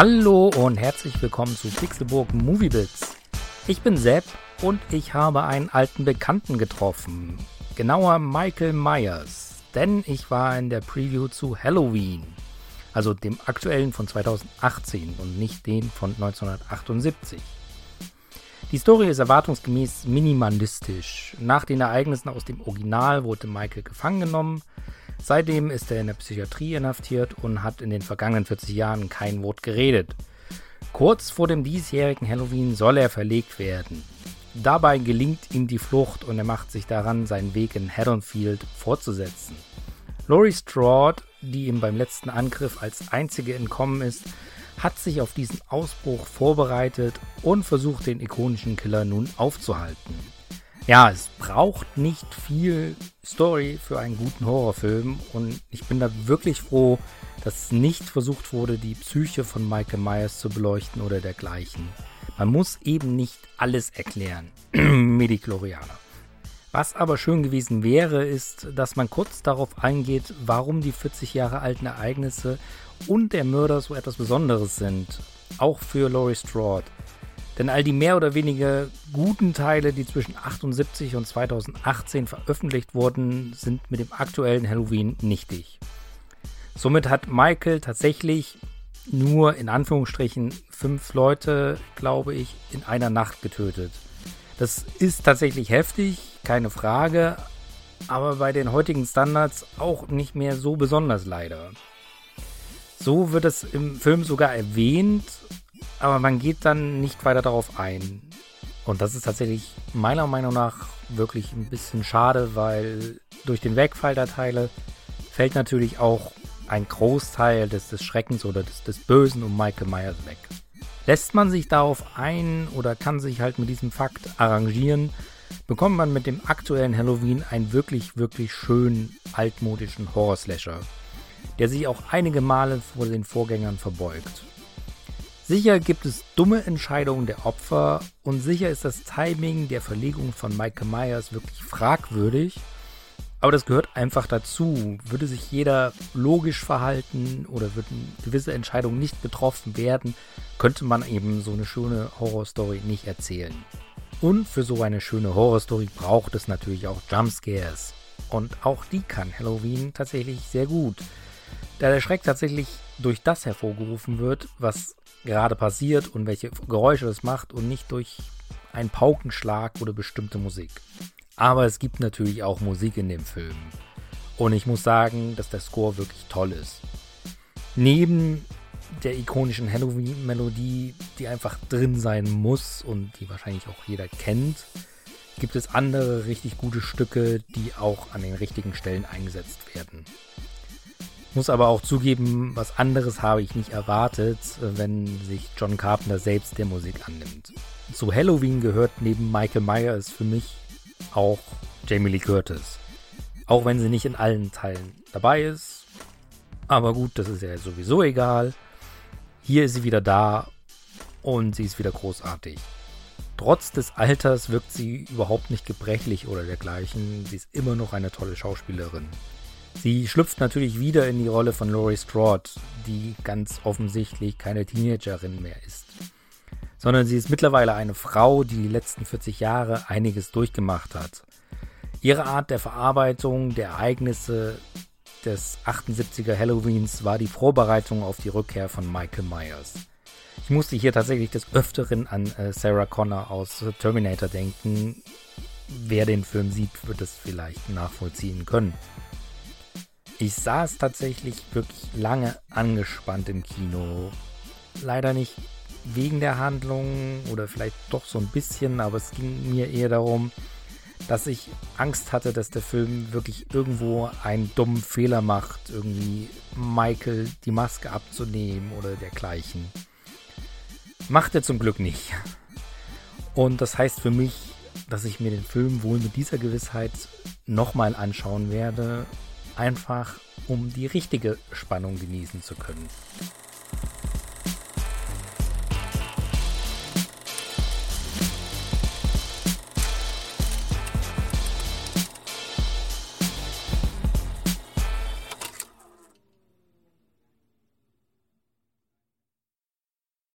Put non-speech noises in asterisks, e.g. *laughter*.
Hallo und herzlich willkommen zu Pixelburg Movie Bits. Ich bin Sepp und ich habe einen alten Bekannten getroffen. Genauer Michael Myers, denn ich war in der Preview zu Halloween. Also dem aktuellen von 2018 und nicht den von 1978. Die Story ist erwartungsgemäß minimalistisch. Nach den Ereignissen aus dem Original wurde Michael gefangen genommen. Seitdem ist er in der Psychiatrie inhaftiert und hat in den vergangenen 40 Jahren kein Wort geredet. Kurz vor dem diesjährigen Halloween soll er verlegt werden. Dabei gelingt ihm die Flucht und er macht sich daran, seinen Weg in Haddonfield fortzusetzen. Laurie Strode, die ihm beim letzten Angriff als einzige entkommen ist, hat sich auf diesen Ausbruch vorbereitet und versucht den ikonischen Killer nun aufzuhalten. Ja, es braucht nicht viel Story für einen guten Horrorfilm und ich bin da wirklich froh, dass nicht versucht wurde, die Psyche von Michael Myers zu beleuchten oder dergleichen. Man muss eben nicht alles erklären. *clears throat* Mediklorianer. Was aber schön gewesen wäre, ist, dass man kurz darauf eingeht, warum die 40 Jahre alten Ereignisse und der Mörder so etwas Besonderes sind. Auch für Laurie Strode. Denn all die mehr oder weniger guten Teile, die zwischen 78 und 2018 veröffentlicht wurden, sind mit dem aktuellen Halloween nichtig. Somit hat Michael tatsächlich nur in Anführungsstrichen fünf Leute, glaube ich, in einer Nacht getötet. Das ist tatsächlich heftig, keine Frage, aber bei den heutigen Standards auch nicht mehr so besonders leider. So wird es im Film sogar erwähnt, aber man geht dann nicht weiter darauf ein. Und das ist tatsächlich meiner Meinung nach wirklich ein bisschen schade, weil durch den Wegfall der Teile fällt natürlich auch ein Großteil des, des Schreckens oder des, des Bösen um Michael Myers weg. Lässt man sich darauf ein oder kann sich halt mit diesem Fakt arrangieren, bekommt man mit dem aktuellen Halloween einen wirklich, wirklich schönen altmodischen Horror-Slasher, der sich auch einige Male vor den Vorgängern verbeugt. Sicher gibt es dumme Entscheidungen der Opfer und sicher ist das Timing der Verlegung von Michael Myers wirklich fragwürdig, aber das gehört einfach dazu. Würde sich jeder logisch verhalten oder würden gewisse Entscheidungen nicht getroffen werden, könnte man eben so eine schöne Horrorstory nicht erzählen. Und für so eine schöne Horrorstory braucht es natürlich auch Jumpscares. Und auch die kann Halloween tatsächlich sehr gut. Da der Schreck tatsächlich durch das hervorgerufen wird, was gerade passiert und welche Geräusche es macht und nicht durch einen Paukenschlag oder bestimmte Musik. Aber es gibt natürlich auch Musik in dem Film. Und ich muss sagen, dass der Score wirklich toll ist. Neben der ikonischen Halloween-Melodie, die einfach drin sein muss und die wahrscheinlich auch jeder kennt, gibt es andere richtig gute Stücke, die auch an den richtigen Stellen eingesetzt werden. Muss aber auch zugeben, was anderes habe ich nicht erwartet, wenn sich John Carpenter selbst der Musik annimmt. Zu Halloween gehört neben Michael Myers für mich auch Jamie Lee Curtis. Auch wenn sie nicht in allen Teilen dabei ist. Aber gut, das ist ja sowieso egal. Hier ist sie wieder da und sie ist wieder großartig. Trotz des Alters wirkt sie überhaupt nicht gebrechlich oder dergleichen. Sie ist immer noch eine tolle Schauspielerin. Sie schlüpft natürlich wieder in die Rolle von Laurie Strode, die ganz offensichtlich keine Teenagerin mehr ist. Sondern sie ist mittlerweile eine Frau, die die letzten 40 Jahre einiges durchgemacht hat. Ihre Art der Verarbeitung der Ereignisse des 78er Halloweens war die Vorbereitung auf die Rückkehr von Michael Myers. Ich musste hier tatsächlich des Öfteren an äh, Sarah Connor aus Terminator denken. Wer den Film sieht, wird es vielleicht nachvollziehen können. Ich saß tatsächlich wirklich lange angespannt im Kino. Leider nicht wegen der Handlung oder vielleicht doch so ein bisschen, aber es ging mir eher darum, dass ich Angst hatte, dass der Film wirklich irgendwo einen dummen Fehler macht, irgendwie Michael die Maske abzunehmen oder dergleichen. Macht er zum Glück nicht. Und das heißt für mich, dass ich mir den Film wohl mit dieser Gewissheit nochmal anschauen werde einfach um die richtige Spannung genießen zu können.